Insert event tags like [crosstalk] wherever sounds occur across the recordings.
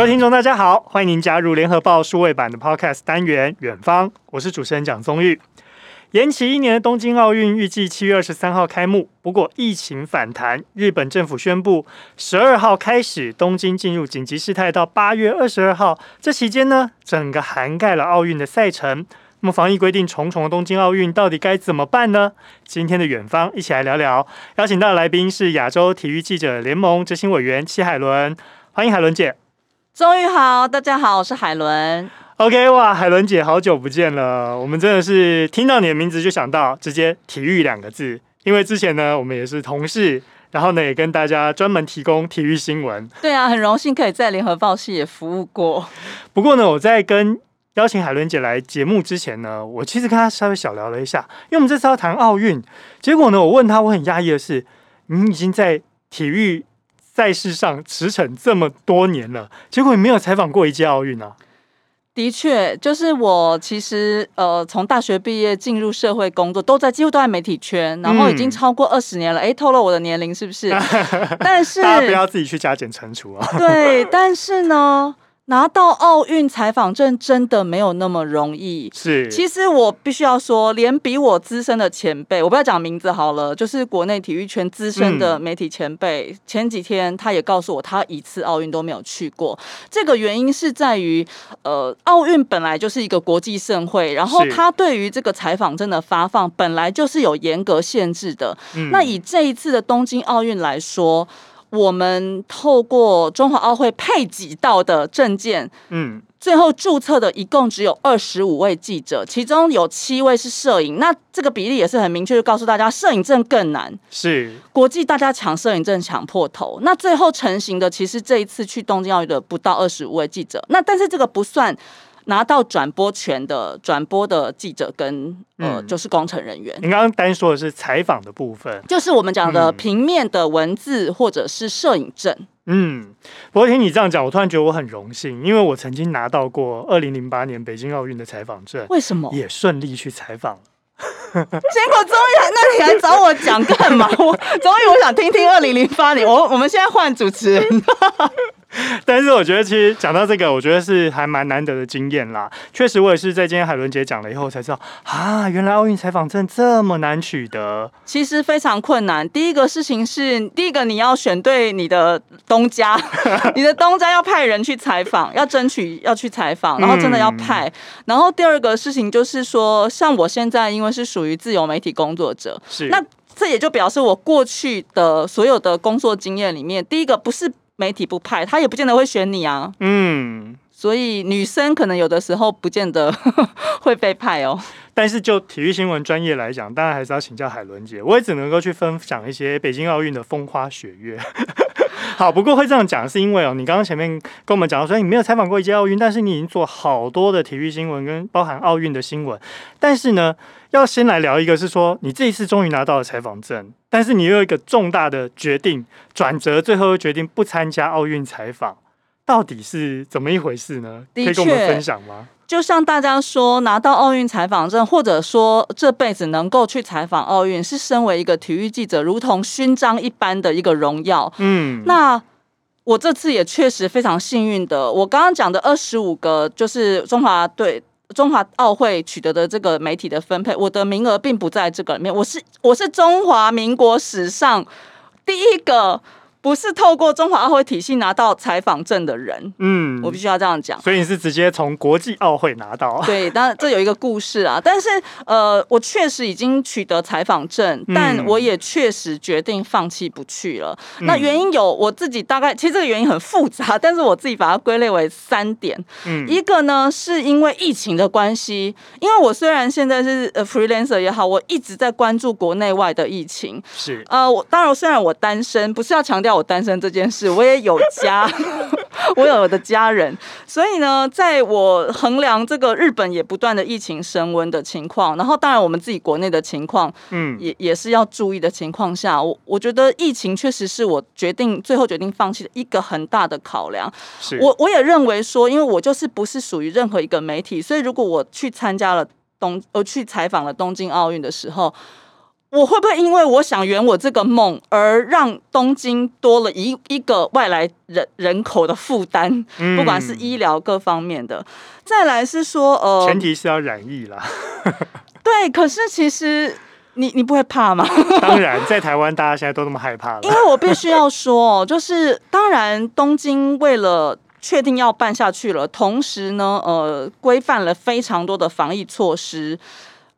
各位听众，大家好，欢迎您加入联合报数位版的 Podcast 单元《远方》，我是主持人蒋宗玉。延期一年的东京奥运预计七月二十三号开幕，不过疫情反弹，日本政府宣布十二号开始东京进入紧急事态，到八月二十二号。这期间呢，整个涵盖了奥运的赛程。那么防疫规定重重的东京奥运到底该怎么办呢？今天的远方一起来聊聊。邀请到的来宾是亚洲体育记者联盟执行委员戚海伦，欢迎海伦姐。终于好，大家好，我是海伦。OK，哇，海伦姐，好久不见了。我们真的是听到你的名字就想到直接体育两个字，因为之前呢，我们也是同事，然后呢，也跟大家专门提供体育新闻。对啊，很荣幸可以在联合报系也服务过。不过呢，我在跟邀请海伦姐来节目之前呢，我其实跟她稍微小聊了一下，因为我们这次要谈奥运。结果呢，我问她，我很讶异的是，你已经在体育赛事上驰骋这么多年了，结果你没有采访过一届奥运啊？的确，就是我其实呃，从大学毕业进入社会工作，都在几乎都在媒体圈，然后已经超过二十年了。哎、嗯，透露我的年龄是不是？[laughs] 但是大家不要自己去加减乘除啊。对，但是呢。拿到奥运采访证真的没有那么容易。是，其实我必须要说，连比我资深的前辈，我不要讲名字好了，就是国内体育圈资深的媒体前辈，嗯、前几天他也告诉我，他一次奥运都没有去过。这个原因是在于，呃，奥运本来就是一个国际盛会，然后他对于这个采访证的发放本来就是有严格限制的。嗯、那以这一次的东京奥运来说。我们透过中华奥会配给到的证件，嗯，最后注册的一共只有二十五位记者，其中有七位是摄影。那这个比例也是很明确，就告诉大家，摄影证更难。是国际大家抢摄影证抢破头。那最后成型的，其实这一次去东京奥运的不到二十五位记者。那但是这个不算。拿到转播权的转播的记者跟呃，就是工程人员。您刚刚单说的是采访的部分，就是我们讲的平面的文字或者是摄影证。嗯，不过听你这样讲，我突然觉得我很荣幸，因为我曾经拿到过二零零八年北京奥运的采访证。为什么？也顺利去采访。[laughs] 结果终于，那你来找我讲干嘛？我终于我想听听二零零八年。我我们现在换主持人。[laughs] 但是我觉得，其实讲到这个，我觉得是还蛮难得的经验啦。确实，我也是在今天海伦姐讲了以后才知道啊，原来奥运采访证这么难取得。其实非常困难。第一个事情是，第一个你要选对你的东家，[laughs] 你的东家要派人去采访，要争取要去采访，然后真的要派。嗯、然后第二个事情就是说，像我现在因为是属于自由媒体工作者，是那这也就表示我过去的所有的工作经验里面，第一个不是。媒体不派，他也不见得会选你啊。嗯，所以女生可能有的时候不见得 [laughs] 会被派哦。但是就体育新闻专业来讲，当然还是要请教海伦姐。我也只能够去分享一些北京奥运的风花雪月。[laughs] 好，不过会这样讲，是因为哦，你刚刚前面跟我们讲到说你没有采访过一届奥运，但是你已经做好多的体育新闻跟包含奥运的新闻。但是呢，要先来聊一个，是说你这一次终于拿到了采访证，但是你又有一个重大的决定转折，最后又决定不参加奥运采访，到底是怎么一回事呢？可以跟我们分享吗？就像大家说，拿到奥运采访证，或者说这辈子能够去采访奥运，是身为一个体育记者，如同勋章一般的一个荣耀。嗯，那我这次也确实非常幸运的，我刚刚讲的二十五个，就是中华队、中华奥会取得的这个媒体的分配，我的名额并不在这个里面。我是我是中华民国史上第一个。不是透过中华奥会体系拿到采访证的人，嗯，我必须要这样讲。所以你是直接从国际奥会拿到？[laughs] 对，当然这有一个故事啊。但是呃，我确实已经取得采访证，但我也确实决定放弃不去了。嗯、那原因有我自己大概，其实这个原因很复杂，但是我自己把它归类为三点。嗯，一个呢是因为疫情的关系，因为我虽然现在是呃 freelancer 也好，我一直在关注国内外的疫情。是呃，我当然虽然我单身，不是要强调。我单身这件事，我也有家，[laughs] 我有我的家人，所以呢，在我衡量这个日本也不断的疫情升温的情况，然后当然我们自己国内的情况，嗯，也也是要注意的情况下，我我觉得疫情确实是我决定最后决定放弃的一个很大的考量。是我我也认为说，因为我就是不是属于任何一个媒体，所以如果我去参加了东呃去采访了东京奥运的时候。我会不会因为我想圆我这个梦，而让东京多了一一个外来人人口的负担？嗯、不管是医疗各方面的。再来是说，呃，前提是要染疫啦。[laughs] 对，可是其实你你不会怕吗？[laughs] 当然，在台湾大家现在都那么害怕了。因为我必须要说，就是当然东京为了确定要办下去了，同时呢，呃，规范了非常多的防疫措施，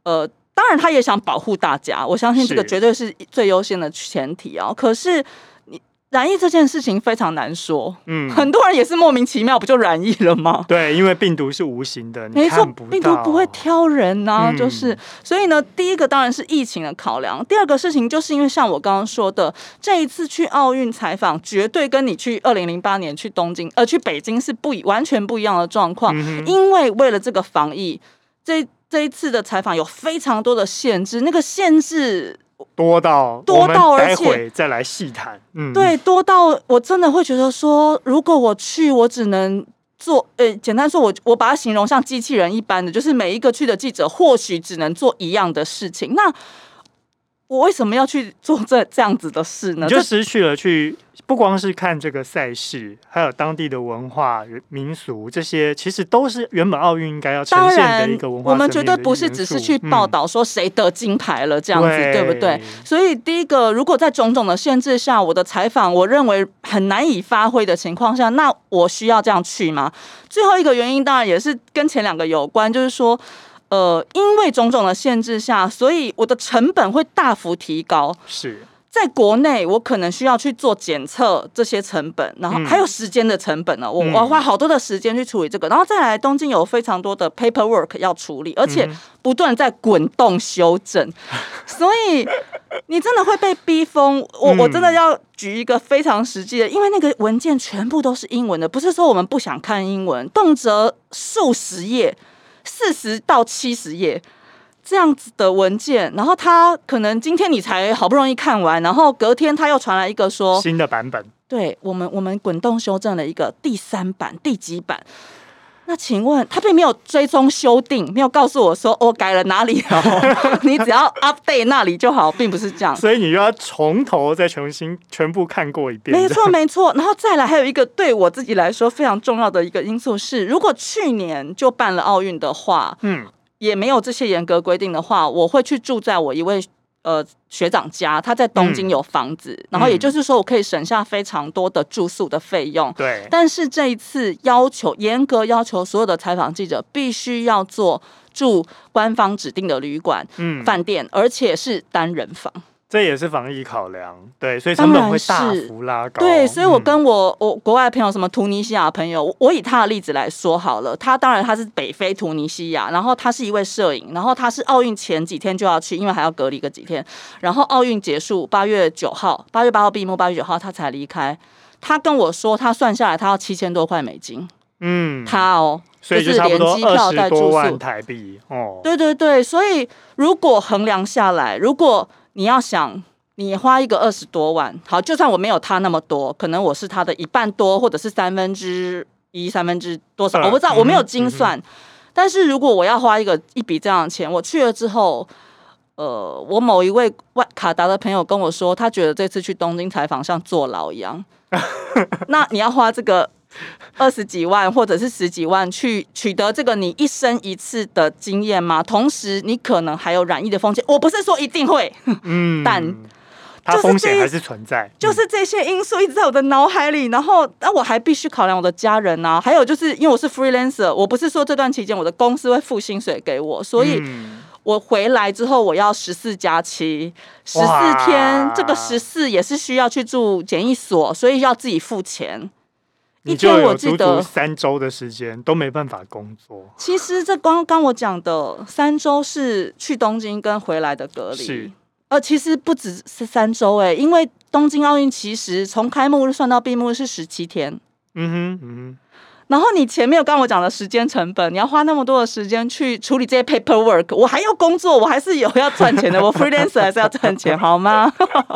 呃。当然，他也想保护大家，我相信这个绝对是最优先的前提啊。可是，你染疫这件事情非常难说，嗯，很多人也是莫名其妙不就染疫了吗？对，因为病毒是无形的，没错，病毒不会挑人呐、啊，就是、嗯、所以呢，第一个当然是疫情的考量，第二个事情就是因为像我刚刚说的，这一次去奥运采访，绝对跟你去二零零八年去东京呃去北京是不一完全不一样的状况，嗯、因为为了这个防疫这。这一次的采访有非常多的限制，那个限制多到多到，而且再来细谈。嗯，对，多到我真的会觉得说，如果我去，我只能做，呃，简单说，我我把它形容像机器人一般的，就是每一个去的记者或许只能做一样的事情。那我为什么要去做这这样子的事呢？你就失去了去。不光是看这个赛事，还有当地的文化、民俗，这些其实都是原本奥运应该要呈现的一个文化。我们绝对不是只是去报道说谁得金牌了这样子，嗯、对不对？所以第一个，如果在种种的限制下，我的采访我认为很难以发挥的情况下，那我需要这样去吗？最后一个原因当然也是跟前两个有关，就是说，呃，因为种种的限制下，所以我的成本会大幅提高。是。在国内，我可能需要去做检测这些成本，然后还有时间的成本呢。我、嗯、我要花好多的时间去处理这个，然后再来东京有非常多的 paperwork 要处理，而且不断在滚动修正，[laughs] 所以你真的会被逼疯。我我真的要举一个非常实际的，因为那个文件全部都是英文的，不是说我们不想看英文，动辄数十页，四十到七十页。这样子的文件，然后他可能今天你才好不容易看完，然后隔天他又传来一个说新的版本，对我们我们滚动修正了一个第三版第几版？那请问他并没有追踪修订，没有告诉我说我、哦、改了哪里哦，[laughs] 你只要 update 那里就好，并不是这样，所以你又要从头再重新全部看过一遍。没错没错，然后再来还有一个对我自己来说非常重要的一个因素是，如果去年就办了奥运的话，嗯。也没有这些严格规定的话，我会去住在我一位呃学长家，他在东京有房子，嗯、然后也就是说我可以省下非常多的住宿的费用。对，但是这一次要求严格要求所有的采访记者必须要做住官方指定的旅馆、嗯、饭店，而且是单人房。这也是防疫考量，对，所以成本会大幅拉高。对，所以我跟我、嗯、我国外的朋友，什么突尼西亚朋友，我以他的例子来说好了。他当然他是北非突尼西亚，然后他是一位摄影，然后他是奥运前几天就要去，因为还要隔离个几天。然后奥运结束，八月九号，八月八号闭幕，八月九号他才离开。他跟我说，他算下来他要七千多块美金。嗯，他哦，所以就差不多二十多万台币哦。对对对，所以如果衡量下来，如果你要想，你花一个二十多万，好，就算我没有他那么多，可能我是他的一半多，或者是三分之一、三分之多少，我不知道，我没有精算。嗯、但是如果我要花一个一笔这样的钱，我去了之后，呃，我某一位外卡达的朋友跟我说，他觉得这次去东京采访像坐牢一样。[laughs] 那你要花这个。[laughs] 二十几万或者是十几万去取得这个你一生一次的经验吗？同时，你可能还有染疫的风险。我不是说一定会，[laughs] 嗯，但它风险还是存在。就是这些因素一直在我的脑海里，然后那我还必须考量我的家人啊，还有就是因为我是 freelancer，我不是说这段期间我的公司会付薪水给我，所以我回来之后我要十四加七十四天，这个十四也是需要去住检疫所，所以要自己付钱。你就有足足三周的时间都没办法工作。其实这刚刚我讲的三周是去东京跟回来的隔离，是呃，其实不只是三周哎，因为东京奥运其实从开幕日算到闭幕是十七天。嗯哼，嗯哼。然后你前面有跟我讲的时间成本，你要花那么多的时间去处理这些 paperwork，我还要工作，我还是有要赚钱的，我 freelancer 还是要赚钱，好吗？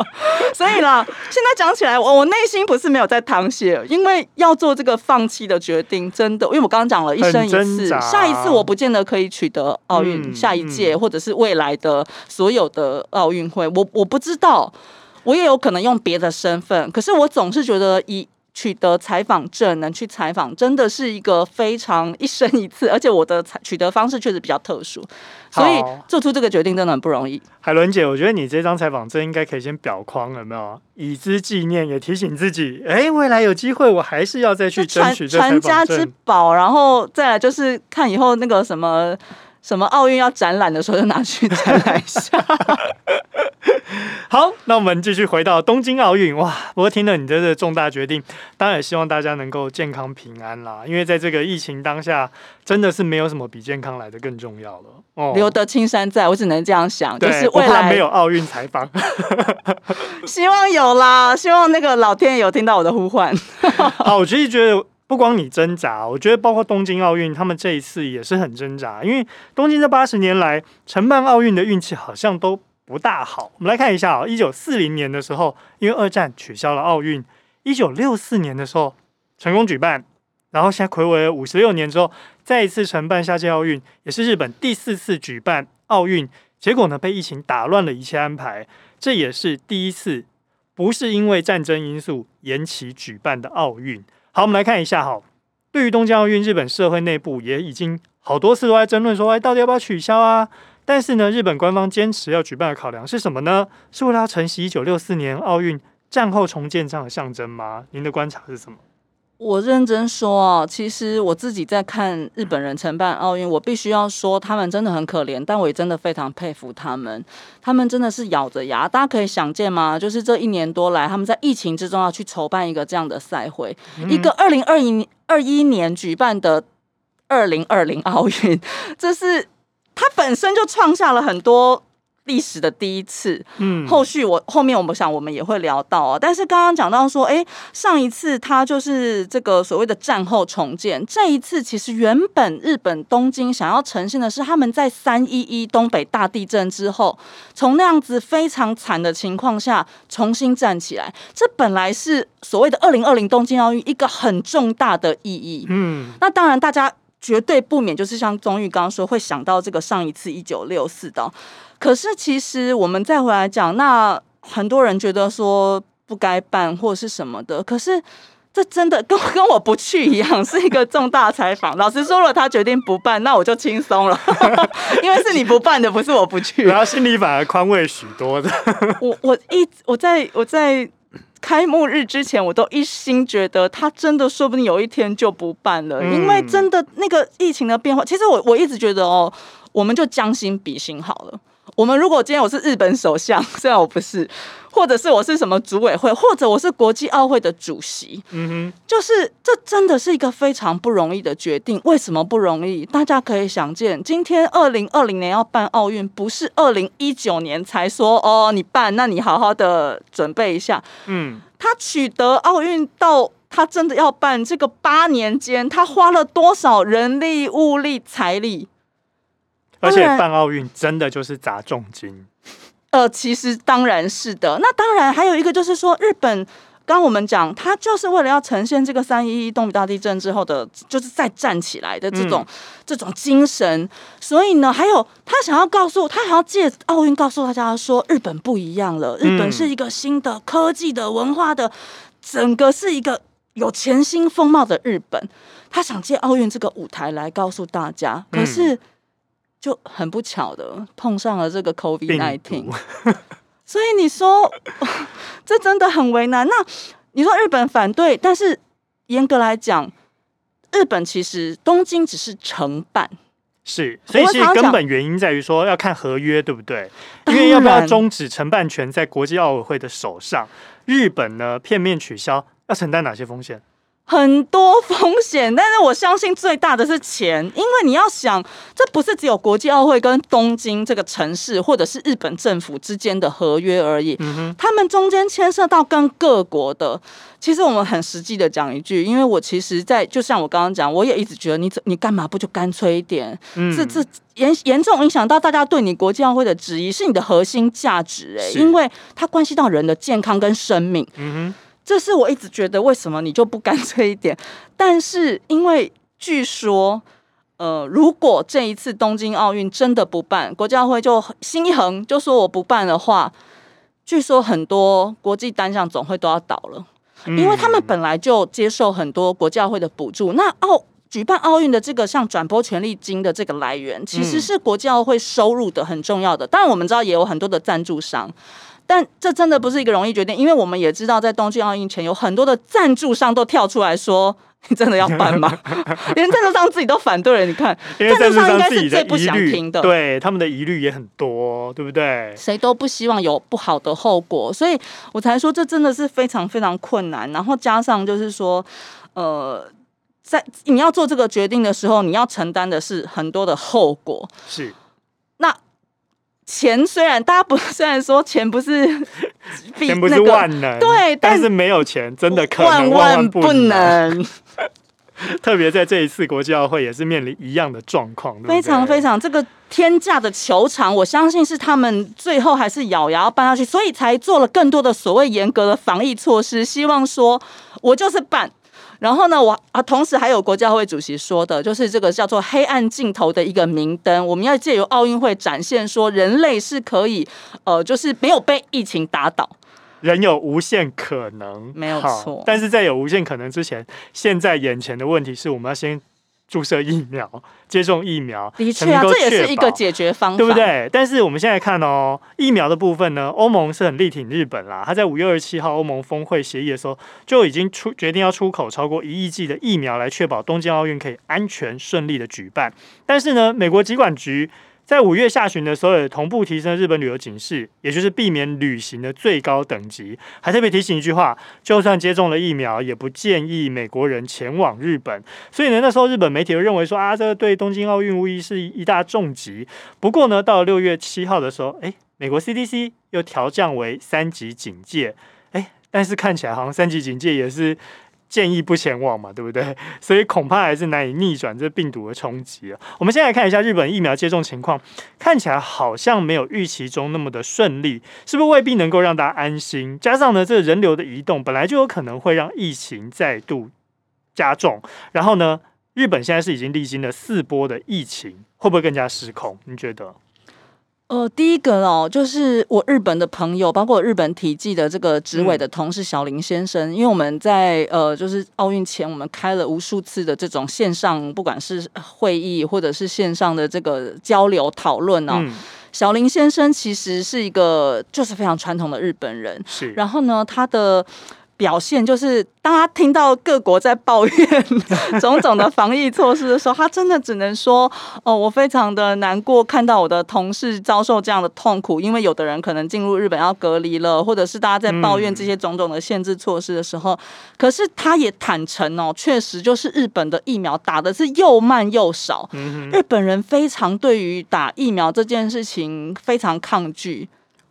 [laughs] 所以啦，现在讲起来，我我内心不是没有在淌血，因为要做这个放弃的决定，真的，因为我刚刚讲了一生一次，下一次我不见得可以取得奥运，嗯、下一届或者是未来的所有的奥运会，我我不知道，我也有可能用别的身份，可是我总是觉得以。取得采访证能去采访，真的是一个非常一生一次，而且我的取得方式确实比较特殊，所以做出这个决定真的很不容易。海伦姐，我觉得你这张采访证应该可以先裱框，有没有？以资纪念，也提醒自己，哎、欸，未来有机会，我还是要再去争取这传家之宝。然后再来就是看以后那个什么什么奥运要展览的时候，就拿去展览一下。[laughs] [laughs] 好，那我们继续回到东京奥运哇！不过听了你的这个重大决定，当然也希望大家能够健康平安啦。因为在这个疫情当下，真的是没有什么比健康来的更重要了。哦，留得青山在，我只能这样想。对，就是未来没有奥运采访，[laughs] 希望有啦，希望那个老天爷有听到我的呼唤。[laughs] 好，我其实觉得不光你挣扎，我觉得包括东京奥运，他们这一次也是很挣扎，因为东京这八十年来承办奥运的运气好像都。不大好，我们来看一下啊、哦，一九四零年的时候，因为二战取消了奥运；一九六四年的时候成功举办，然后现在睽违五十六年之后，再一次承办夏季奥运，也是日本第四次举办奥运，结果呢被疫情打乱了一切安排，这也是第一次不是因为战争因素延期举办的奥运。好，我们来看一下哈，对于东京奥运，日本社会内部也已经好多次都在争论说，哎，到底要不要取消啊？但是呢，日本官方坚持要举办的考量是什么呢？是为了要承袭一九六四年奥运战后重建这样的象征吗？您的观察是什么？我认真说哦，其实我自己在看日本人承办奥运，我必须要说他们真的很可怜，但我也真的非常佩服他们。他们真的是咬着牙，大家可以想见吗？就是这一年多来，他们在疫情之中要去筹办一个这样的赛会，嗯、一个二零二一二一年举办的二零二零奥运，[laughs] 这是。他本身就创下了很多历史的第一次，嗯，后续我后面我们想我们也会聊到啊，但是刚刚讲到说，哎，上一次他就是这个所谓的战后重建，这一次其实原本日本东京想要呈现的是他们在三一一东北大地震之后，从那样子非常惨的情况下重新站起来，这本来是所谓的二零二零东京奥运一个很重大的意义，嗯，那当然大家。绝对不免就是像宗玉刚刚说，会想到这个上一次一九六四的。可是其实我们再回来讲，那很多人觉得说不该办或是什么的，可是这真的跟 [laughs] 跟我不去一样，是一个重大采访。老实说了，他决定不办，那我就轻松了，[laughs] 因为是你不办的，不是我不去。然后心里反而宽慰许多的。我我一我在我在。开幕日之前，我都一心觉得他真的说不定有一天就不办了，因为真的那个疫情的变化，其实我我一直觉得哦，我们就将心比心好了。我们如果今天我是日本首相，[laughs] 虽然我不是，或者是我是什么组委会，或者我是国际奥会的主席，嗯哼，就是这真的是一个非常不容易的决定。为什么不容易？大家可以想见，今天二零二零年要办奥运，不是二零一九年才说哦，你办，那你好好的准备一下。嗯，他取得奥运到他真的要办这个八年间，他花了多少人力、物力、财力？而且办奥运真的就是砸重金，呃，其实当然是的。那当然还有一个就是说，日本刚我们讲，他就是为了要呈现这个三一一东北大地震之后的，就是再站起来的这种、嗯、这种精神。所以呢，还有他想要告诉他，想要借奥运告诉大家说，日本不一样了，日本是一个新的科技的文化的，整个是一个有全新风貌的日本。他想借奥运这个舞台来告诉大家，可是。嗯就很不巧的碰上了这个 COVID-19，[laughs] 所以你说 [laughs] 这真的很为难。那你说日本反对，但是严格来讲，日本其实东京只是承办，是，所以其实根本原因在于说要看合约，对不对？因为要不要终止承办权在国际奥委会的手上，日本呢片面取消要承担哪些风险？很多风险，但是我相信最大的是钱，因为你要想，这不是只有国际奥会跟东京这个城市，或者是日本政府之间的合约而已。嗯哼，他们中间牵涉到跟各国的。其实我们很实际的讲一句，因为我其实在，在就像我刚刚讲，我也一直觉得你你干嘛不就干脆一点？嗯，这这严严重影响到大家对你国际奥会的质疑，是你的核心价值哎、欸，因为它关系到人的健康跟生命。嗯哼。这是我一直觉得，为什么你就不干脆一点？[laughs] 但是因为据说，呃，如果这一次东京奥运真的不办，国际奥会就心一横，就说我不办的话，据说很多国际单项总会都要倒了，因为他们本来就接受很多国际奥会的补助。那奥举办奥运的这个像转播权利金的这个来源，其实是国际奥会收入的很重要的。当然，我们知道也有很多的赞助商。但这真的不是一个容易决定，因为我们也知道，在东京奥运前，有很多的赞助商都跳出来说：“你真的要办吗？” [laughs] 连赞助商自己都反对了。你看，赞助商应该是最不想听的，对他们的疑虑也很多，对不对？谁都不希望有不好的后果，所以我才说这真的是非常非常困难。然后加上就是说，呃，在你要做这个决定的时候，你要承担的是很多的后果。是。钱虽然大家不 [laughs] 虽然说钱不是 [laughs] 钱不是万能，对，但是没有钱真的可能万万不能。[laughs] 特别在这一次国际奥会也是面临一样的状况，非常非常这个天价的球场，我相信是他们最后还是咬牙要办下去，所以才做了更多的所谓严格的防疫措施，希望说我就是办。然后呢，我啊，同时还有国际奥会主席说的，就是这个叫做“黑暗尽头”的一个明灯，我们要借由奥运会展现说，人类是可以，呃，就是没有被疫情打倒，人有无限可能，没有错。但是在有无限可能之前，现在眼前的问题是我们要先。注射疫苗，接种疫苗，的确啊，这也是一个解决方法，对不对？但是我们现在看哦，疫苗的部分呢，欧盟是很力挺日本啦。他在五月二十七号欧盟峰会协议的时候，就已经出决定要出口超过一亿剂的疫苗，来确保东京奥运可以安全顺利的举办。但是呢，美国疾管局。在五月下旬的时候，同步提升日本旅游警示，也就是避免旅行的最高等级，还特别提醒一句话：就算接种了疫苗，也不建议美国人前往日本。所以呢，那时候日本媒体就认为说啊，这个对东京奥运无疑是一大重击。不过呢，到了六月七号的时候，诶，美国 CDC 又调降为三级警戒，诶，但是看起来好像三级警戒也是。建议不前往嘛，对不对？[laughs] 所以恐怕还是难以逆转这病毒的冲击啊。我们先来看一下日本疫苗接种情况，看起来好像没有预期中那么的顺利，是不是未必能够让大家安心？加上呢，这人流的移动本来就有可能会让疫情再度加重。然后呢，日本现在是已经历经了四波的疫情，会不会更加失控？你觉得？呃，第一个哦，就是我日本的朋友，包括日本体技的这个执委的同事小林先生，嗯、因为我们在呃，就是奥运前，我们开了无数次的这种线上，不管是会议或者是线上的这个交流讨论哦。嗯、小林先生其实是一个就是非常传统的日本人，是。然后呢，他的。表现就是，当他听到各国在抱怨种种的防疫措施的时候，他真的只能说：“哦，我非常的难过，看到我的同事遭受这样的痛苦。因为有的人可能进入日本要隔离了，或者是大家在抱怨这些种种的限制措施的时候，嗯、可是他也坦诚哦，确实就是日本的疫苗打的是又慢又少。嗯、日本人非常对于打疫苗这件事情非常抗拒。”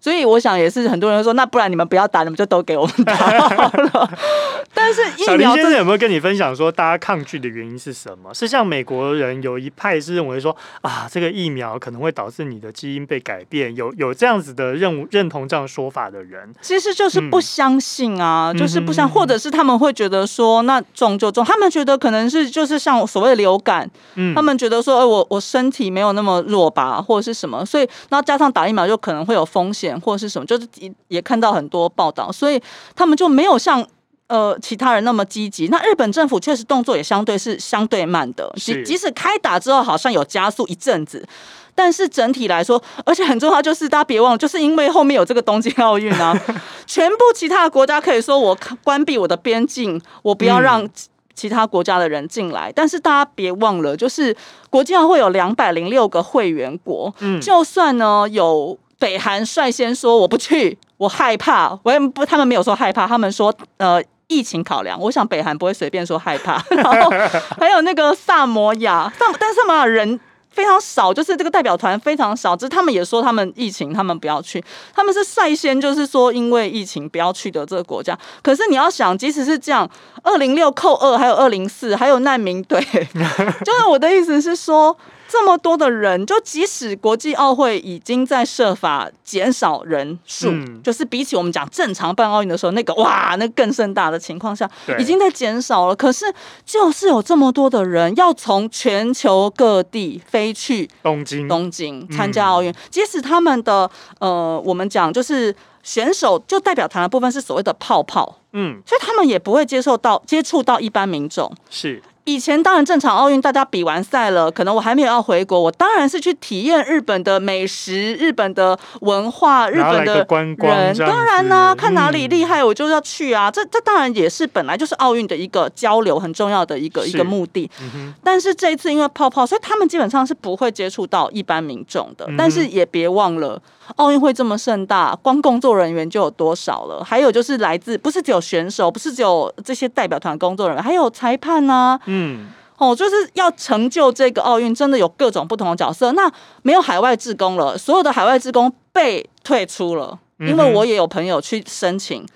所以我想也是很多人说，那不然你们不要打，你们就都给我们打好了。[laughs] 但是疫苗，小林先生有没有跟你分享说，大家抗拒的原因是什么？是像美国人有一派是认为说啊，这个疫苗可能会导致你的基因被改变，有有这样子的认认同这样说法的人，其实就是不相信啊，嗯、就是不相，或者是他们会觉得说，那中就中，他们觉得可能是就是像所谓的流感，嗯，他们觉得说，哎、欸，我我身体没有那么弱吧，或者是什么，所以那加上打疫苗就可能会有风险。或者是什么，就是也也看到很多报道，所以他们就没有像呃其他人那么积极。那日本政府确实动作也相对是相对慢的，即即使开打之后好像有加速一阵子，但是整体来说，而且很重要就是大家别忘了，就是因为后面有这个东京奥运啊，[laughs] 全部其他的国家可以说我关闭我的边境，我不要让其他国家的人进来。嗯、但是大家别忘了，就是国际奥会有两百零六个会员国，嗯，就算呢有。北韩率先说我不去，我害怕。我也不，他们没有说害怕，他们说呃疫情考量，我想北韩不会随便说害怕。[laughs] 然后还有那个萨摩亚，萨但是萨摩亚人。非常少，就是这个代表团非常少，只是他们也说他们疫情，他们不要去，他们是率先就是说因为疫情不要去的这个国家。可是你要想，即使是这样，二零六扣二，还有二零四，还有难民队，[laughs] 就是我的意思是说。这么多的人，就即使国际奥会已经在设法减少人数，嗯、就是比起我们讲正常办奥运的时候，那个哇，那更盛大的情况下，已经在减少了。可是，就是有这么多的人要从全球各地飞去东京，东京。参加奥运，嗯、即使他们的呃，我们讲就是选手就代表团的部分是所谓的泡泡，嗯，所以他们也不会接受到接触到一般民众，是。以前当然正常奥运，大家比完赛了，可能我还没有要回国，我当然是去体验日本的美食、日本的文化、日本的观光。当然呢、啊，看哪里厉害，我就要去啊！嗯、这这当然也是本来就是奥运的一个交流很重要的一个一个目的。嗯、但是这一次因为泡泡，所以他们基本上是不会接触到一般民众的。嗯、但是也别忘了。奥运会这么盛大，光工作人员就有多少了？还有就是来自不是只有选手，不是只有这些代表团工作人员，还有裁判呐、啊。嗯，哦，就是要成就这个奥运，真的有各种不同的角色。那没有海外志工了，所有的海外志工被退出了，因为我也有朋友去申请。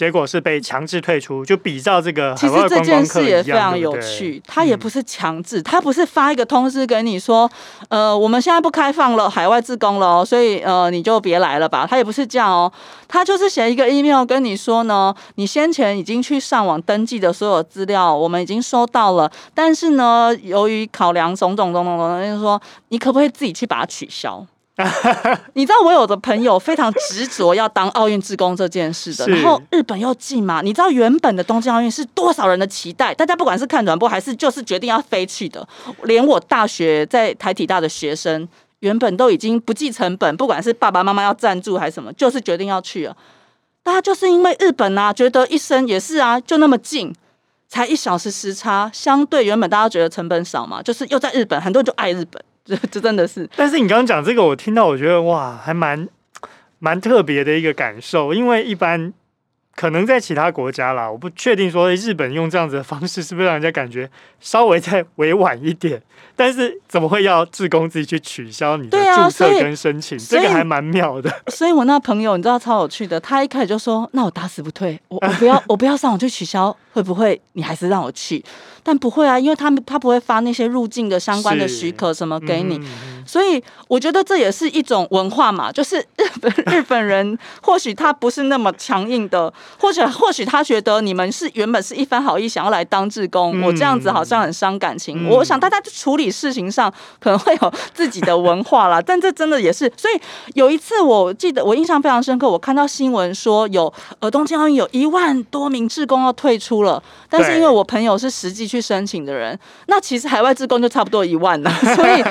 结果是被强制退出，就比照这个。其实这件事也非常有趣，他也不是强制，他不是发一个通知给你说，呃，我们现在不开放了海外自工了，所以呃你就别来了吧。他也不是这样哦，他就是写一个 email 跟你说呢，你先前已经去上网登记的所有资料，我们已经收到了，但是呢，由于考量种种种种种，就是说你可不可以自己去把它取消？[laughs] 你知道我有的朋友非常执着要当奥运志工这件事的，然后日本又进嘛？你知道原本的东京奥运是多少人的期待？大家不管是看转播还是就是决定要飞去的，连我大学在台体大的学生，原本都已经不计成本，不管是爸爸妈妈要赞助还是什么，就是决定要去了。大家就是因为日本啊，觉得一生也是啊，就那么近，才一小时时差，相对原本大家觉得成本少嘛，就是又在日本，很多人就爱日本。这这真的是，但是你刚刚讲这个，我听到我觉得哇，还蛮蛮特别的一个感受，因为一般可能在其他国家啦，我不确定说日本用这样子的方式是不是让人家感觉稍微再委婉一点。[laughs] 但是怎么会要志工自己去取消你的注册跟申请？啊、这个还蛮妙的。所以，所以我那朋友你知道超有趣的，他一开始就说：“那我打死不退，我我不要我不要上网去取消，会不会你还是让我去？”但不会啊，因为他们他不会发那些入境的相关的许可什么给你。嗯、所以我觉得这也是一种文化嘛，就是日本日本人或许他不是那么强硬的，或者或许他觉得你们是原本是一番好意想要来当志工，嗯、我这样子好像很伤感情。嗯、我想大家处理。事情上可能会有自己的文化啦，[laughs] 但这真的也是。所以有一次，我记得我印象非常深刻，我看到新闻说有呃东京奥运有一万多名志工要退出了，但是因为我朋友是实际去申请的人，那其实海外志工就差不多一万了，[laughs] 所以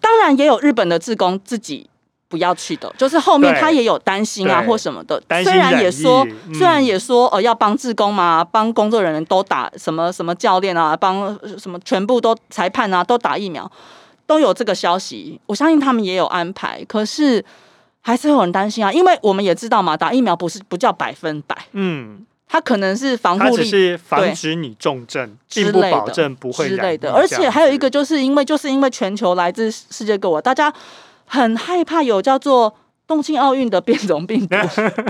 当然也有日本的志工自己不要去的，就是后面他也有担心啊或什么的。虽然也说，嗯、虽然也说，呃，要帮志工嘛，帮工作人员都打什么什么教练啊，帮什么全部都裁判啊都打疫苗，都有这个消息。我相信他们也有安排，可是还是会有人担心啊，因为我们也知道嘛，打疫苗不是不叫百分百，嗯，它可能是防护力，只是防止你重症，并不保证不会之类的。而且还有一个，就是因为就是因为全球来自世界各国，大家。很害怕有叫做东京奥运的变种病毒，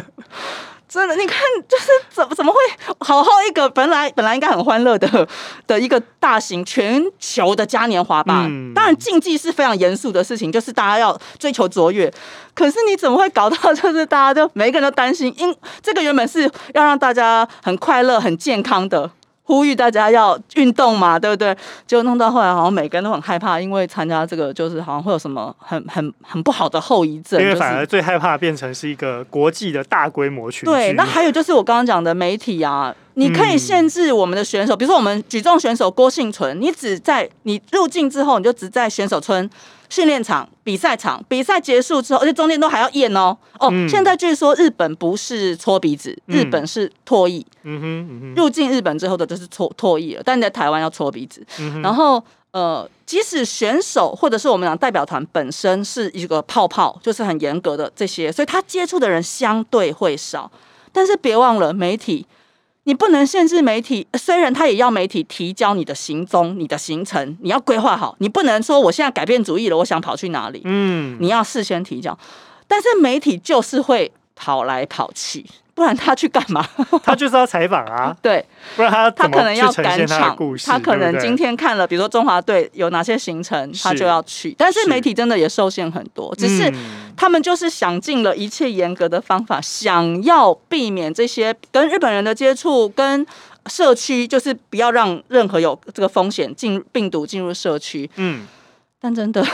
[laughs] 真的，你看，就是怎么怎么会好好一个本来本来应该很欢乐的的一个大型全球的嘉年华吧？嗯、当然竞技是非常严肃的事情，就是大家要追求卓越。可是你怎么会搞到就是大家就每一个人都担心？因这个原本是要让大家很快乐、很健康的。呼吁大家要运动嘛，对不对？就弄到后来，好像每个人都很害怕，因为参加这个就是好像会有什么很很很不好的后遗症。因为反而最害怕变成是一个国际的大规模群。对，那还有就是我刚刚讲的媒体啊，你可以限制我们的选手，嗯、比如说我们举重选手郭幸存，你只在你入境之后，你就只在选手村。训练场、比赛场，比赛结束之后，而且中间都还要验哦。哦，嗯、现在据说日本不是搓鼻子，嗯、日本是唾液。嗯哼，嗯哼，入境日本之后的就是搓唾液了，但你在台湾要搓鼻子。嗯、然后，呃，即使选手或者是我们讲代表团本身是一个泡泡，就是很严格的这些，所以他接触的人相对会少。但是别忘了媒体。你不能限制媒体，虽然他也要媒体提交你的行踪、你的行程，你要规划好。你不能说我现在改变主意了，我想跑去哪里？嗯，你要事先提交。但是媒体就是会跑来跑去。不然他去干嘛？[laughs] 他就是要采访啊。[laughs] 对，不然他他可能要赶场，他可能今天看了，比如说中华队有哪些行程，他就要去。但是媒体真的也受限很多，只是他们就是想尽了一切严格的方法，想要避免这些跟日本人的接触，跟社区，就是不要让任何有这个风险进病毒进入社区。嗯，但真的。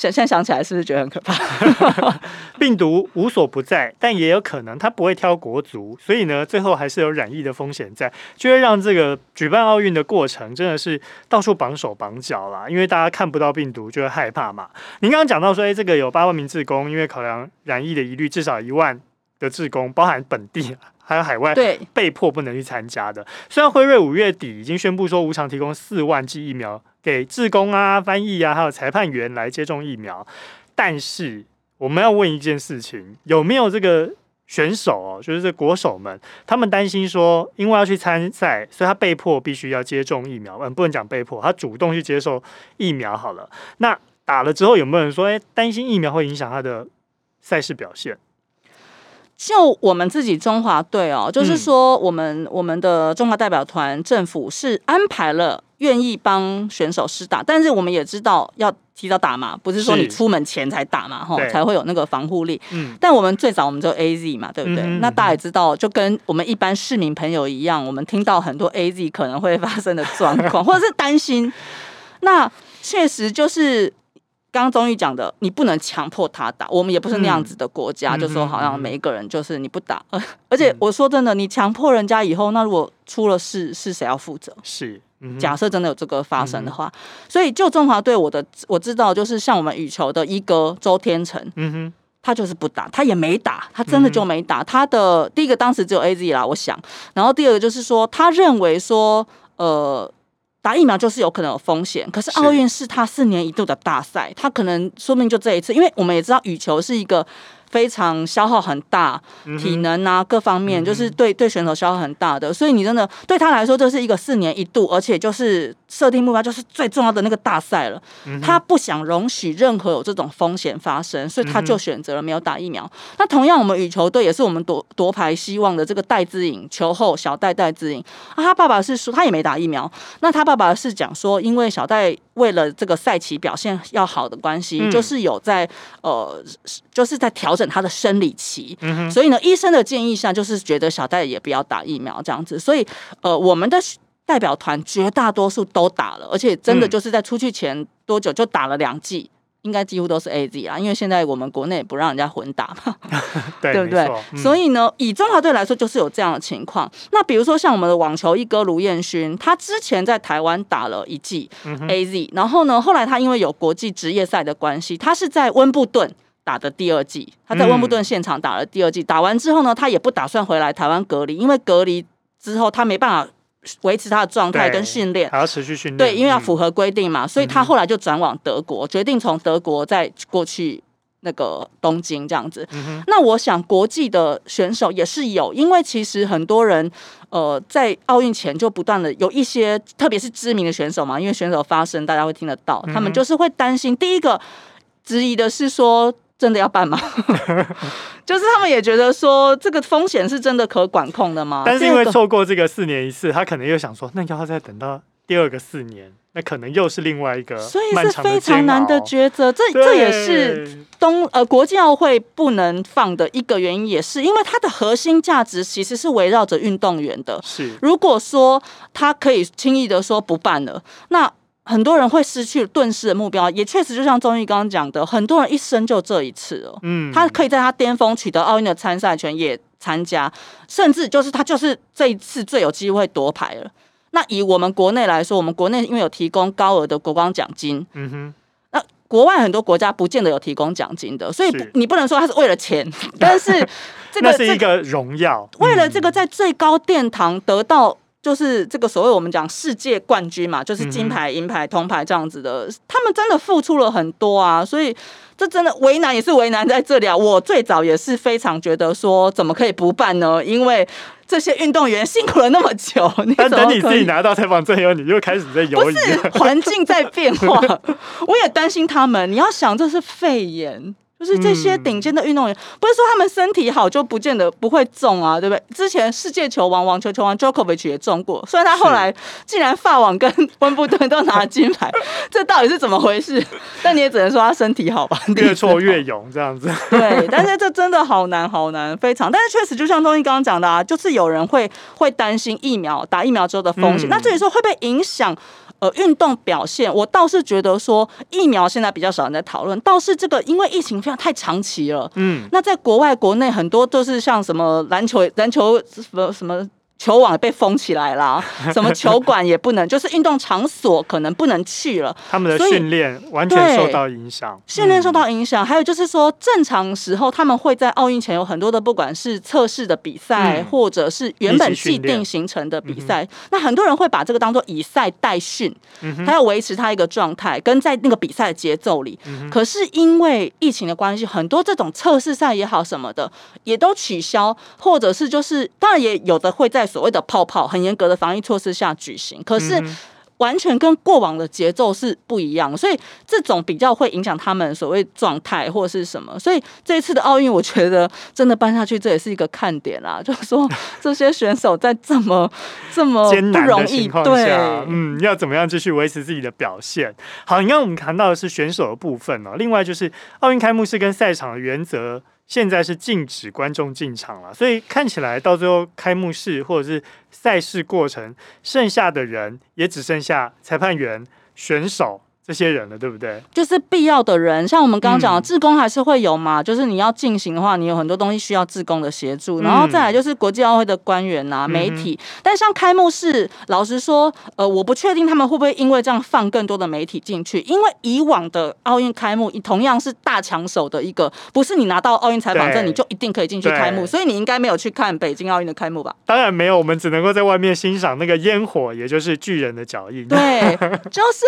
现现在想起来是不是觉得很可怕？[laughs] [laughs] 病毒无所不在，但也有可能它不会挑国足，所以呢，最后还是有染疫的风险在，就会让这个举办奥运的过程真的是到处绑手绑脚啦。因为大家看不到病毒，就会害怕嘛。您刚刚讲到说，哎，这个有八万名志工，因为考量染疫的疑虑，至少一万的志工，包含本地还有海外，对，被迫不能去参加的。虽然辉瑞五月底已经宣布说无偿提供四万剂疫苗。给志工啊、翻译啊，还有裁判员来接种疫苗，但是我们要问一件事情：有没有这个选手哦，就是这国手们，他们担心说，因为要去参赛，所以他被迫必须要接种疫苗。嗯，不能讲被迫，他主动去接受疫苗好了。那打了之后，有没有人说，哎，担心疫苗会影响他的赛事表现？就我们自己中华队哦，就是说，我们、嗯、我们的中华代表团政府是安排了。愿意帮选手施打，但是我们也知道要提早打嘛，不是说你出门前才打嘛，吼才会有那个防护力。嗯，但我们最早我们就 AZ 嘛，对不对？嗯、那大家也知道，就跟我们一般市民朋友一样，我们听到很多 AZ 可能会发生的状况，[laughs] 或者是担心。那确实就是刚刚综艺讲的，你不能强迫他打，我们也不是那样子的国家，嗯、就说好像每一个人就是你不打，[laughs] 而且我说真的，你强迫人家以后，那如果出了事，是谁要负责？是。假设真的有这个发生的话，嗯、所以就中华队，我的我知道，就是像我们羽球的一哥周天成，嗯哼，他就是不打，他也没打，他真的就没打。嗯、他的第一个当时只有 AZ 啦，我想，然后第二个就是说，他认为说，呃，打疫苗就是有可能有风险，可是奥运是他四年一度的大赛，他可能说明就这一次，因为我们也知道羽球是一个。非常消耗很大，体能啊各方面，就是对对选手消耗很大的，所以你真的对他来说，这是一个四年一度，而且就是设定目标就是最重要的那个大赛了。他不想容许任何有这种风险发生，所以他就选择了没有打疫苗。那同样，我们羽球队也是我们夺夺牌希望的这个戴资颖球后小戴戴资颖啊，他爸爸是说他也没打疫苗，那他爸爸是讲说，因为小戴。为了这个赛期表现要好的关系，嗯、就是有在呃，就是在调整他的生理期，嗯、所以呢，医生的建议下，就是觉得小戴也不要打疫苗这样子，所以呃，我们的代表团绝大多数都打了，而且真的就是在出去前多久就打了两剂。应该几乎都是 AZ 啊，因为现在我们国内不让人家混打嘛，[laughs] 对，对不对？嗯、所以呢，以中华队来说，就是有这样的情况。那比如说像我们的网球一哥卢彦勋，他之前在台湾打了一剂 AZ，、嗯、然后呢，后来他因为有国际职业赛的关系，他是在温布顿打的第二季，他在温布顿现场打了第二季，嗯、打完之后呢，他也不打算回来台湾隔离，因为隔离之后他没办法。维持他的状态跟训练，还要持续训练。对，因为要符合规定嘛，嗯、所以他后来就转往德国，决定从德国再过去那个东京这样子。嗯、那我想国际的选手也是有，因为其实很多人呃在奥运前就不断的有一些，特别是知名的选手嘛，因为选手发声，大家会听得到，他们就是会担心。第一个质疑的是说。真的要办吗？[laughs] 就是他们也觉得说，这个风险是真的可管控的吗？但是因为错过这个四年一次，他可能又想说，那要再等到第二个四年，那可能又是另外一个，所以是非常难的抉择。这这也是东呃国际奥会不能放的一个原因，也是因为它的核心价值其实是围绕着运动员的。是，如果说他可以轻易的说不办了，那。很多人会失去顿时的目标，也确实就像综艺刚刚讲的，很多人一生就这一次哦。嗯，他可以在他巅峰取得奥运的参赛权，也参加，甚至就是他就是这一次最有机会夺牌了。那以我们国内来说，我们国内因为有提供高额的国光奖金，嗯哼，那国外很多国家不见得有提供奖金的，所以你不能说他是为了钱，是 [laughs] 但是这个 [laughs] 是一个荣耀，为了这个在最高殿堂得到。就是这个所谓我们讲世界冠军嘛，就是金牌、银牌、铜牌这样子的，他们真的付出了很多啊，所以这真的为难也是为难在这里啊。我最早也是非常觉得说，怎么可以不办呢？因为这些运动员辛苦了那么久，但等你自己拿到采访证以后，你就开始在犹豫。不是，环境在变化，[laughs] 我也担心他们。你要想，这是肺炎。就是这些顶尖的运动员，不是说他们身体好就不见得不会中啊，对不对？之前世界球王、网球球王 Djokovic 也中过，虽然他后来竟然法网跟 [laughs] 温布顿都拿了金牌，这到底是怎么回事？但你也只能说他身体好吧，越挫越勇这样子。对，但是这真的好难，好难，非常。但是确实，就像东西刚刚讲的啊，就是有人会会担心疫苗打疫苗之后的风险。嗯、那至于说会不会影响？呃，运动表现，我倒是觉得说疫苗现在比较少人在讨论，倒是这个因为疫情非常太长期了，嗯，那在国外、国内很多都是像什么篮球、篮球什么什么。球网被封起来了，[laughs] 什么球馆也不能，就是运动场所可能不能去了。他们的训练完全受到影响，训练受到影响。还有就是说，正常时候他们会在奥运前有很多的，不管是测试的比赛，或者是原本既定形成的比赛。那很多人会把这个当做以赛代训，还要维持他一个状态，跟在那个比赛的节奏里。可是因为疫情的关系，很多这种测试赛也好什么的，也都取消，或者是就是当然也有的会在。所谓的泡泡很严格的防疫措施下举行，可是完全跟过往的节奏是不一样，所以这种比较会影响他们所谓状态或者是什么。所以这一次的奥运，我觉得真的办下去，这也是一个看点啦。[laughs] 就是说，这些选手在这么这么艰难的情况下，嗯，要怎么样继续维持自己的表现？好，你看我们谈到的是选手的部分哦，另外就是奥运开幕式跟赛场的原则。现在是禁止观众进场了，所以看起来到最后开幕式或者是赛事过程，剩下的人也只剩下裁判员、选手。这些人了，对不对？就是必要的人，像我们刚刚讲的，志工还是会有嘛。就是你要进行的话，你有很多东西需要志工的协助，然后再来就是国际奥会的官员呐、啊、媒体。但像开幕式，老实说，呃，我不确定他们会不会因为这样放更多的媒体进去，因为以往的奥运开幕同样是大抢手的一个，不是你拿到奥运采访证你就一定可以进去开幕，所以你应该没有去看北京奥运的开幕吧？当然没有，我们只能够在外面欣赏那个烟火，也就是巨人的脚印。对，就是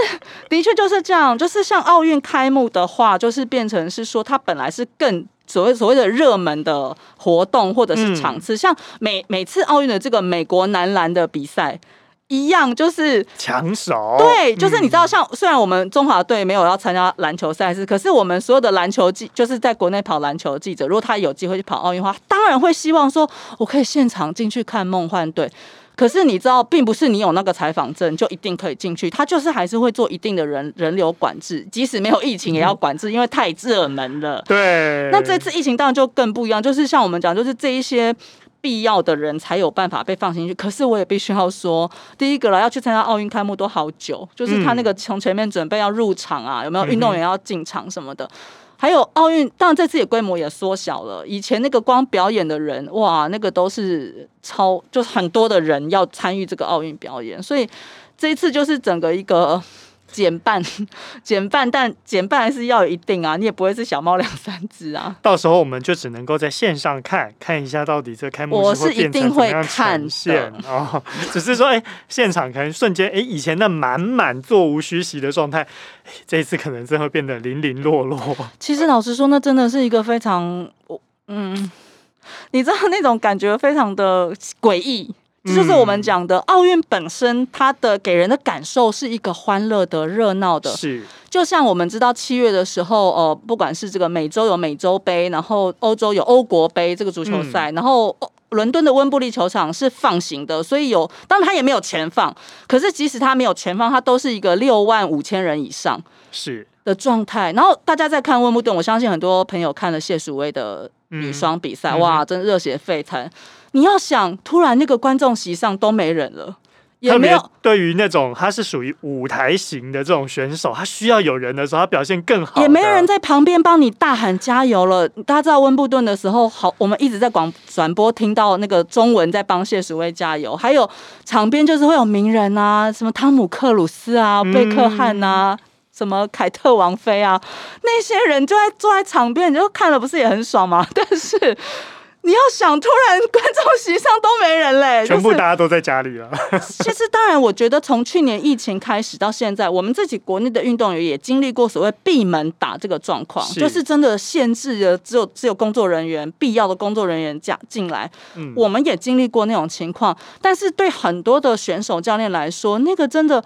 的确就是。是这样，就是像奥运开幕的话，就是变成是说，它本来是更所谓所谓的热门的活动或者是场次，嗯、像每每次奥运的这个美国男篮的比赛一样，就是抢手。对，就是你知道，像虽然我们中华队没有要参加篮球赛事，可是我们所有的篮球记就是在国内跑篮球的记者，如果他有机会去跑奥运的话，当然会希望说，我可以现场进去看梦幻队。可是你知道，并不是你有那个采访证就一定可以进去，他就是还是会做一定的人人流管制，即使没有疫情也要管制，因为太热门了。对。那这次疫情当然就更不一样，就是像我们讲，就是这一些必要的人才有办法被放进去。可是我也必须要说，第一个了，要去参加奥运开幕都好久，就是他那个从前面准备要入场啊，有没有运动员要进场什么的。还有奥运，当然这次也规模也缩小了。以前那个光表演的人，哇，那个都是超，就是很多的人要参与这个奥运表演，所以这一次就是整个一个。减半，[laughs] 减半，但减半还是要有一定啊，你也不会是小猫两三只啊。到时候我们就只能够在线上看看一下，到底这开幕式会变成怎么样呈现哦。只是说，哎、欸，现场可能瞬间，哎、欸，以前那满满座无虚席的状态，这一次可能真会变得零零落落。其实老实说，那真的是一个非常，嗯，你知道那种感觉非常的诡异。这就是我们讲的奥运本身，它的给人的感受是一个欢乐的、热闹的。是，就像我们知道七月的时候，呃，不管是这个美洲有美洲杯，然后欧洲有欧国杯这个足球赛，然后伦敦的温布利球场是放行的，所以有，当然它也没有前放，可是即使它没有前放，它都是一个六万五千人以上是的状态。然后大家在看温布顿，我相信很多朋友看了谢淑薇的女双比赛，哇，真热血沸腾。你要想，突然那个观众席上都没人了，也没有。对于那种他是属于舞台型的这种选手，他需要有人的时候，他表现更好。也没人在旁边帮你大喊加油了。大家知道温布顿的时候，好，我们一直在广转播听到那个中文在帮谢淑薇加油，还有场边就是会有名人啊，什么汤姆克鲁斯啊、贝克汉啊、嗯、什么凯特王妃啊，那些人就在坐在场边，你就看了不是也很爽吗？[laughs] 但是。你要想，突然观众席上都没人嘞，[laughs] 全部大家都在家里了。其实，当然，我觉得从去年疫情开始到现在，我们自己国内的运动员也经历过所谓闭门打这个状况，就是真的限制了只有只有工作人员必要的工作人员加进来。嗯，我们也经历过那种情况，但是对很多的选手教练来说，那个真的。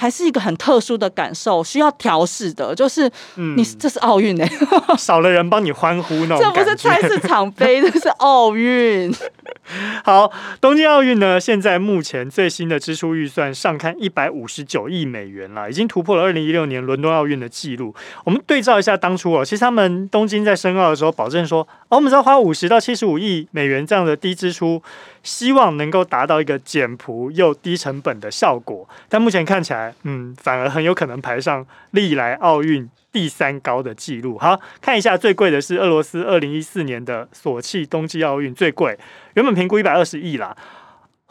还是一个很特殊的感受，需要调试的。就是你这是奥运哎，[laughs] 少了人帮你欢呼那种。这不是菜市场杯，[laughs] 这是奥运。好，东京奥运呢，现在目前最新的支出预算上看一百五十九亿美元了，已经突破了二零一六年伦敦奥运的记录。我们对照一下当初哦，其实他们东京在申奥的时候保证说，哦，我们只要花五十到七十五亿美元这样的低支出，希望能够达到一个简朴又低成本的效果。但目前看起来，嗯，反而很有可能排上历来奥运。第三高的记录，好，看一下最贵的是俄罗斯二零一四年的索契冬季奥运最贵，原本评估一百二十亿啦，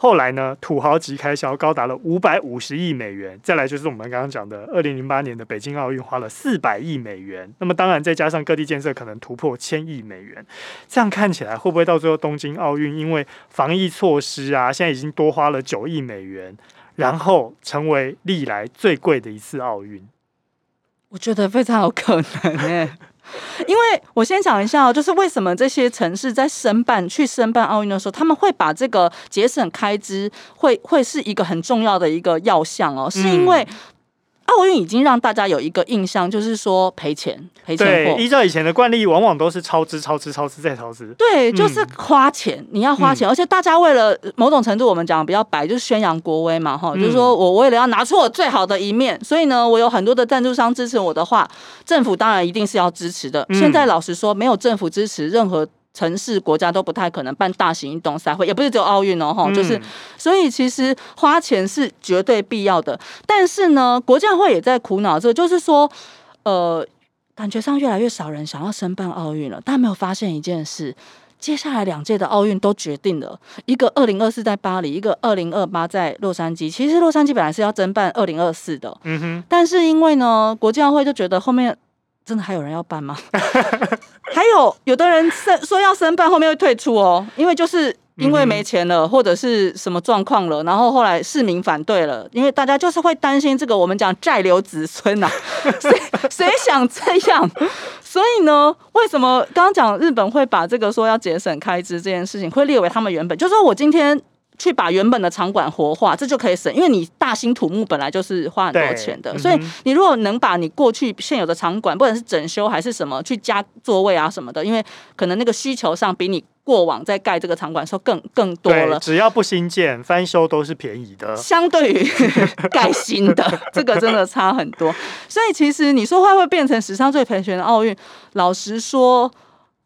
后来呢土豪级开销高达了五百五十亿美元，再来就是我们刚刚讲的二零零八年的北京奥运花了四百亿美元，那么当然再加上各地建设可能突破千亿美元，这样看起来会不会到最后东京奥运因为防疫措施啊，现在已经多花了九亿美元，然后成为历来最贵的一次奥运？我觉得非常有可能诶，[laughs] 因为我先讲一下哦，就是为什么这些城市在申办去申办奥运的时候，他们会把这个节省开支会会是一个很重要的一个要项哦，是因为。奥运已经让大家有一个印象，就是说赔钱赔钱。对，依照以前的惯例，往往都是超支、超支、超支再超支。对，就是花钱，嗯、你要花钱，而且大家为了某种程度，我们讲比较白，就是宣扬国威嘛，哈、嗯，就是说我为了要拿出我最好的一面，所以呢，我有很多的赞助商支持我的话，政府当然一定是要支持的。嗯、现在老实说，没有政府支持任何。城市国家都不太可能办大型运动赛会，也不是只有奥运哦，哈，就是所以其实花钱是绝对必要的。但是呢，国际奥会也在苦恼这，就是说，呃，感觉上越来越少人想要申办奥运了。大家没有发现一件事，接下来两届的奥运都决定了，一个二零二四在巴黎，一个二零二八在洛杉矶。其实洛杉矶本来是要争办二零二四的，嗯哼，但是因为呢，国际奥会就觉得后面。真的还有人要办吗？[laughs] 还有有的人申说要申办，后面会退出哦，因为就是因为没钱了，或者是什么状况了，然后后来市民反对了，因为大家就是会担心这个，我们讲债留子孙呐，[laughs] 谁谁想这样？所以呢，为什么刚刚讲日本会把这个说要节省开支这件事情会列为他们原本，就是说我今天。去把原本的场馆活化，这就可以省，因为你大兴土木本来就是花很多钱的，所以你如果能把你过去现有的场馆，不管是整修还是什么，去加座位啊什么的，因为可能那个需求上比你过往在盖这个场馆时候更更多了。只要不新建，翻修都是便宜的。相对于 [laughs] 盖新的，这个真的差很多。所以其实你说会不会变成史上最赔钱的奥运？老实说。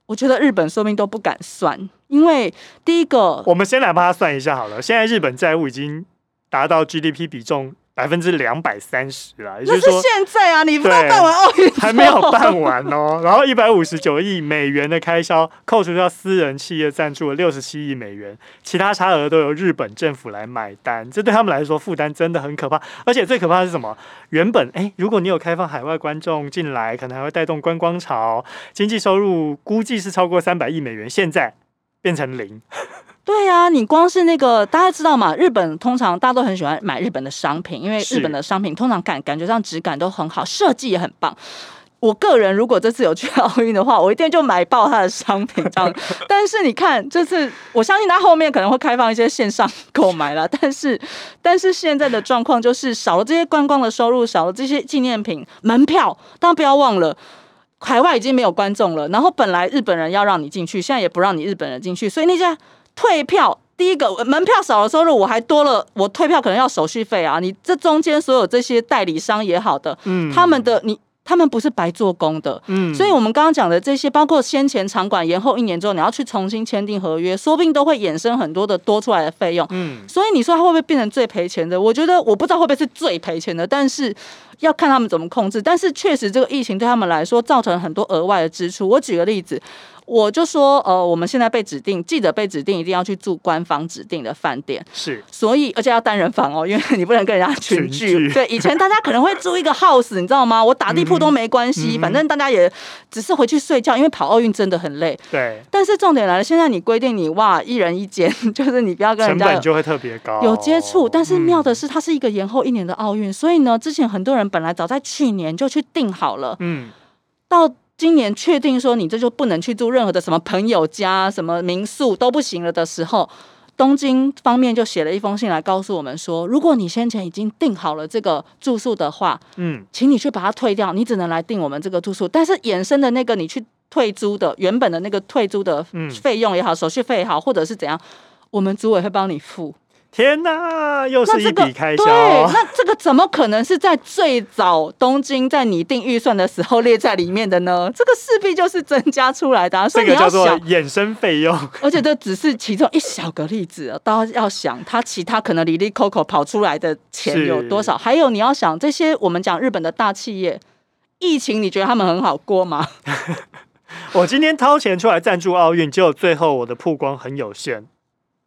我觉得日本说不定都不敢算，因为第一个，我们先来帮他算一下好了。现在日本债务已经达到 GDP 比重。百分之两百三十啦，也就是说现在啊，你不知道办完奥运还没有办完哦。[laughs] 然后一百五十九亿美元的开销，扣除掉私人企业赞助了六十七亿美元，其他差额都由日本政府来买单。这对他们来说负担真的很可怕。而且最可怕的是什么？原本哎，如果你有开放海外观众进来，可能还会带动观光潮，经济收入估计是超过三百亿美元，现在变成零。对呀、啊，你光是那个大家知道嘛？日本通常大家都很喜欢买日本的商品，因为日本的商品通常感感觉上质感都很好，设计也很棒。我个人如果这次有去奥运的话，我一定就买爆他的商品这样。[laughs] 但是你看这次，我相信他后面可能会开放一些线上购买了。但是，但是现在的状况就是少了这些观光的收入，少了这些纪念品、门票。大家不要忘了，海外已经没有观众了。然后本来日本人要让你进去，现在也不让你日本人进去，所以那些。退票，第一个门票少了收入，我还多了，我退票可能要手续费啊！你这中间所有这些代理商也好的，嗯，他们的你。他们不是白做工的，嗯，所以我们刚刚讲的这些，包括先前场馆延后一年之后，你要去重新签订合约，说不定都会衍生很多的多出来的费用，嗯，所以你说他会不会变成最赔钱的？我觉得我不知道会不会是最赔钱的，但是要看他们怎么控制。但是确实这个疫情对他们来说造成很多额外的支出。我举个例子，我就说，呃，我们现在被指定，记者被指定一定要去住官方指定的饭店，是，所以而且要单人房哦，因为你不能跟人家群聚。对，以前大家可能会住一个 house，你知道吗？我打地铺都没关系，嗯、反正大家也只是回去睡觉，因为跑奥运真的很累。对。但是重点来了，现在你规定你哇，一人一间，[laughs] 就是你不要跟人家成本就会特别高，有接触。但是妙的是，它是一个延后一年的奥运，嗯、所以呢，之前很多人本来早在去年就去订好了，嗯，到。今年确定说你这就不能去住任何的什么朋友家、什么民宿都不行了的时候，东京方面就写了一封信来告诉我们说，如果你先前已经订好了这个住宿的话，嗯，请你去把它退掉，你只能来订我们这个住宿。但是衍生的那个你去退租的原本的那个退租的费用也好，手续费也好，或者是怎样，我们组委会帮你付。天呐，又是一笔开销。这个、对，那这个怎么可能是在最早东京在拟定预算的时候列在里面的呢？[laughs] 这个势必就是增加出来的、啊。所以你要想，这个叫做衍生费用。[laughs] 而且这只是其中一小个例子，大家要想，它其他可能里里扣扣跑出来的钱有多少？还有你要想，这些我们讲日本的大企业，疫情你觉得他们很好过吗？[laughs] 我今天掏钱出来赞助奥运，结果最后我的曝光很有限。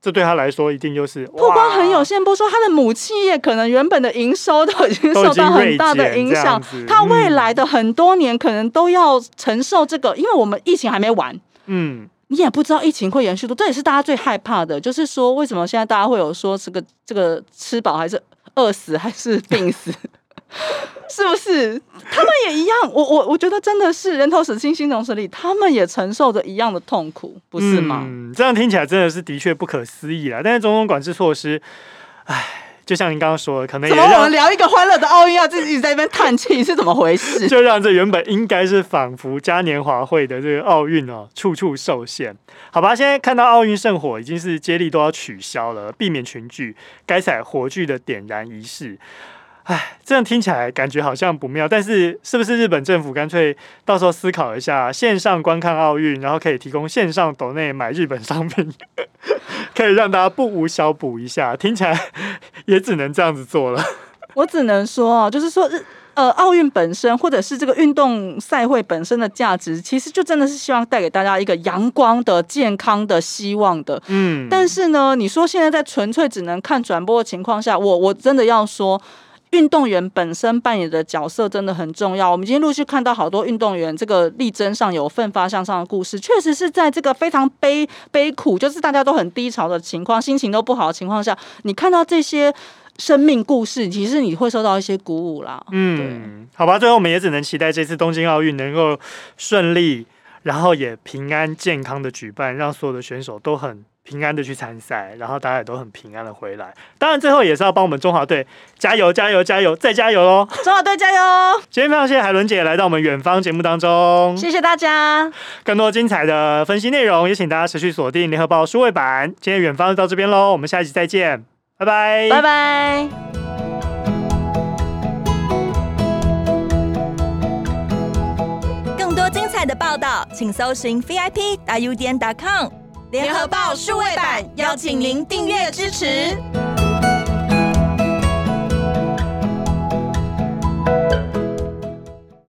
这对他来说一定就是曝光很有限。不说他的母企业可能原本的营收都已经受到很大的影响，他未来的很多年可能都要承受这个，因为我们疫情还没完，嗯，你也不知道疫情会延续多，这也是大家最害怕的，就是说为什么现在大家会有说这个这个吃饱还是饿死还是病死？[laughs] 是不是他们也一样？我我我觉得真的是人头死心，心头死理，他们也承受着一样的痛苦，不是吗？嗯，这样听起来真的是的确不可思议啦。但是种种管制措施，唉，就像您刚刚说的，可能也怎么我们聊一个欢乐的奥运，要自己在那边叹气，是怎么回事？[laughs] 就让这原本应该是仿佛嘉年华会的这个奥运哦，处处受限。好吧，现在看到奥运圣火已经是接力都要取消了，避免群聚，改采火炬的点燃仪式。唉，这样听起来感觉好像不妙，但是是不是日本政府干脆到时候思考一下，线上观看奥运，然后可以提供线上抖内买日本商品，[laughs] 可以让大家不无小补一下？听起来也只能这样子做了。[laughs] 我只能说啊，就是说日呃奥运本身，或者是这个运动赛会本身的价值，其实就真的是希望带给大家一个阳光的、健康的、希望的。嗯，但是呢，你说现在在纯粹只能看转播的情况下，我我真的要说。运动员本身扮演的角色真的很重要。我们今天陆续看到好多运动员这个力争上有、奋发向上的故事，确实是在这个非常悲悲苦，就是大家都很低潮的情况、心情都不好的情况下，你看到这些生命故事，其实你会受到一些鼓舞啦。嗯，好吧，最后我们也只能期待这次东京奥运能够顺利，然后也平安健康的举办，让所有的选手都很。平安的去参赛，然后大家也都很平安的回来。当然，最后也是要帮我们中华队加油、加油、加油，再加油喽！中华队加油！今天非常谢谢海伦姐来到我们远方节目当中，谢谢大家。更多精彩的分析内容，也请大家持续锁定联合报数位版。今天远方就到这边喽，我们下一集再见，拜拜，拜拜。更多精彩的报道，请搜寻 VIP 大 U 点 com。联合报数位版，邀请您订阅支持。